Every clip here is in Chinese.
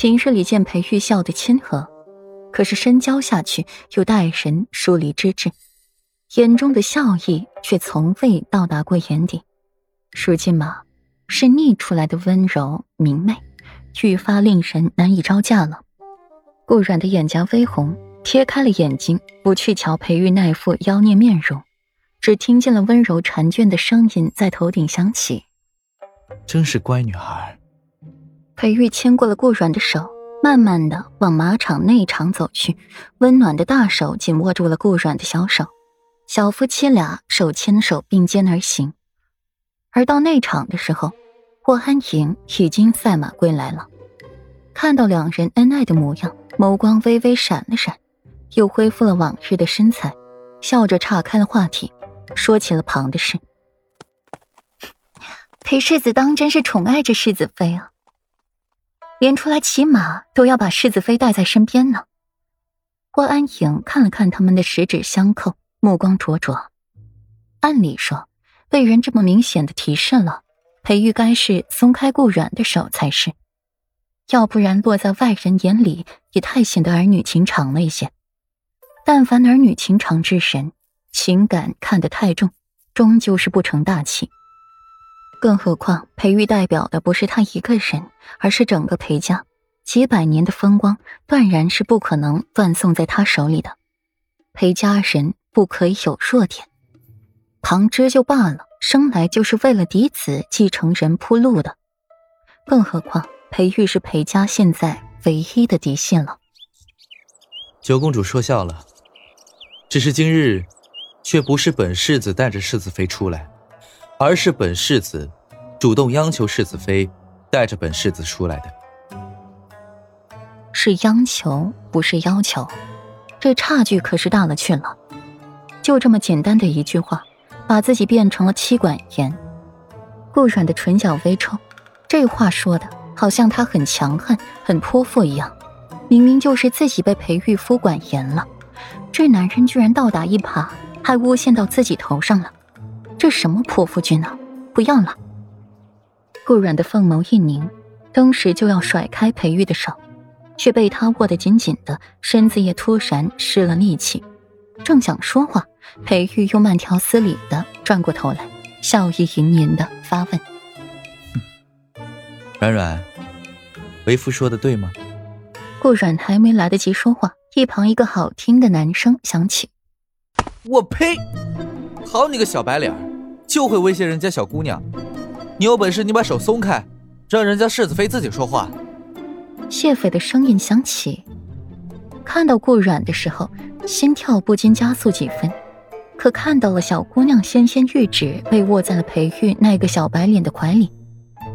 平日里见裴玉笑得亲和，可是深交下去又待人疏离之至，眼中的笑意却从未到达过眼底。如今嘛，是逆出来的温柔明媚，愈发令人难以招架了。顾软的眼颊微红，贴开了眼睛，不去瞧裴玉那副妖孽面容，只听见了温柔婵娟的声音在头顶响起：“真是乖女孩。”裴玉牵过了顾软的手，慢慢的往马场内场走去，温暖的大手紧握住了顾软的小手，小夫妻俩手牵手并肩而行。而到内场的时候，霍安婷已经赛马归来了，看到两人恩爱的模样。眸光微微闪了闪，又恢复了往日的身材，笑着岔开了话题，说起了旁的事。裴世子当真是宠爱着世子妃啊，连出来骑马都要把世子妃带在身边呢。霍安影看了看他们的十指相扣，目光灼灼。按理说，被人这么明显的提示了，裴玉该是松开顾软的手才是。要不然落在外人眼里也太显得儿女情长了一些。但凡儿女情长之神，情感看得太重，终究是不成大器。更何况裴玉代表的不是他一个人，而是整个裴家，几百年的风光断然是不可能断送在他手里的。裴家人不可以有弱点。旁支就罢了，生来就是为了嫡子继承人铺路的。更何况。裴玉是裴家现在唯一的嫡系了。九公主说笑了，只是今日，却不是本世子带着世子妃出来，而是本世子主动央求世子妃带着本世子出来的。是央求，不是要求，这差距可是大了去了。就这么简单的一句话，把自己变成了妻管严。顾软的唇角微抽，这话说的。好像他很强悍、很泼妇一样，明明就是自己被裴玉夫管严了，这男人居然倒打一耙，还诬陷到自己头上了，这什么泼妇君啊！不要了！顾软的凤眸一凝，当时就要甩开裴玉的手，却被他握得紧紧的，身子也突然失了力气。正想说话，裴玉又慢条斯理的转过头来，笑意盈盈的发问：“软软。”为夫说的对吗？顾软还没来得及说话，一旁一个好听的男声响起：“我呸！好你个小白脸，就会威胁人家小姑娘！你有本事你把手松开，让人家世子妃自己说话。”谢斐的声音响起。看到顾软的时候，心跳不禁加速几分。可看到了小姑娘纤纤玉指被握在了裴玉那个小白脸的怀里，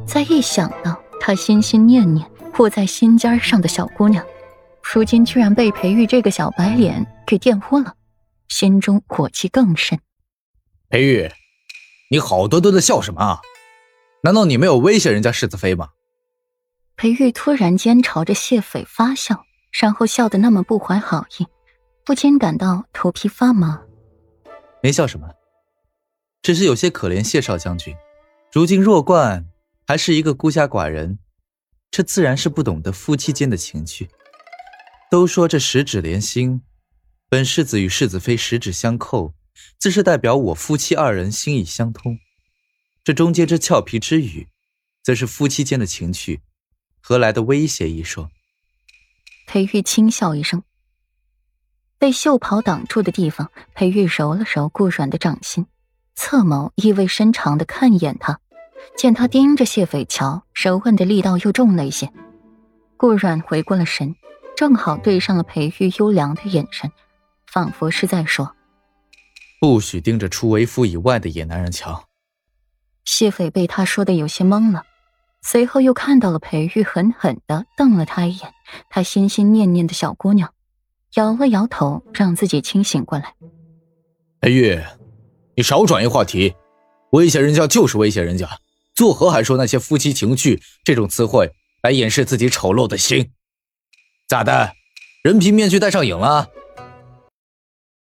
再一想到他心心念念。握在心尖上的小姑娘，如今居然被裴玉这个小白脸给玷污了，心中火气更甚。裴玉，你好端端的笑什么啊？难道你没有威胁人家世子妃吗？裴玉突然间朝着谢斐发笑，然后笑得那么不怀好意，不禁感到头皮发麻。没笑什么，只是有些可怜谢少将军，如今弱冠还是一个孤家寡人。这自然是不懂得夫妻间的情趣。都说这十指连心，本世子与世子妃十指相扣，自是代表我夫妻二人心意相通。这中间这俏皮之语，则是夫妻间的情趣，何来的威胁一说？裴玉轻笑一声，被袖袍挡住的地方，裴玉揉了揉顾软的掌心，侧眸意味深长的看一眼他。见他盯着谢斐瞧，手腕的力道又重了一些。顾软回过了神，正好对上了裴玉优良的眼神，仿佛是在说：“不许盯着除为夫以外的野男人瞧。”谢斐被他说的有些懵了，随后又看到了裴玉狠狠的瞪了他一眼。他心心念念的小姑娘，摇了摇头，让自己清醒过来。裴玉，你少转移话题，威胁人家就是威胁人家。作何还说那些夫妻情趣这种词汇来掩饰自己丑陋的心？咋的，人皮面具戴上瘾了？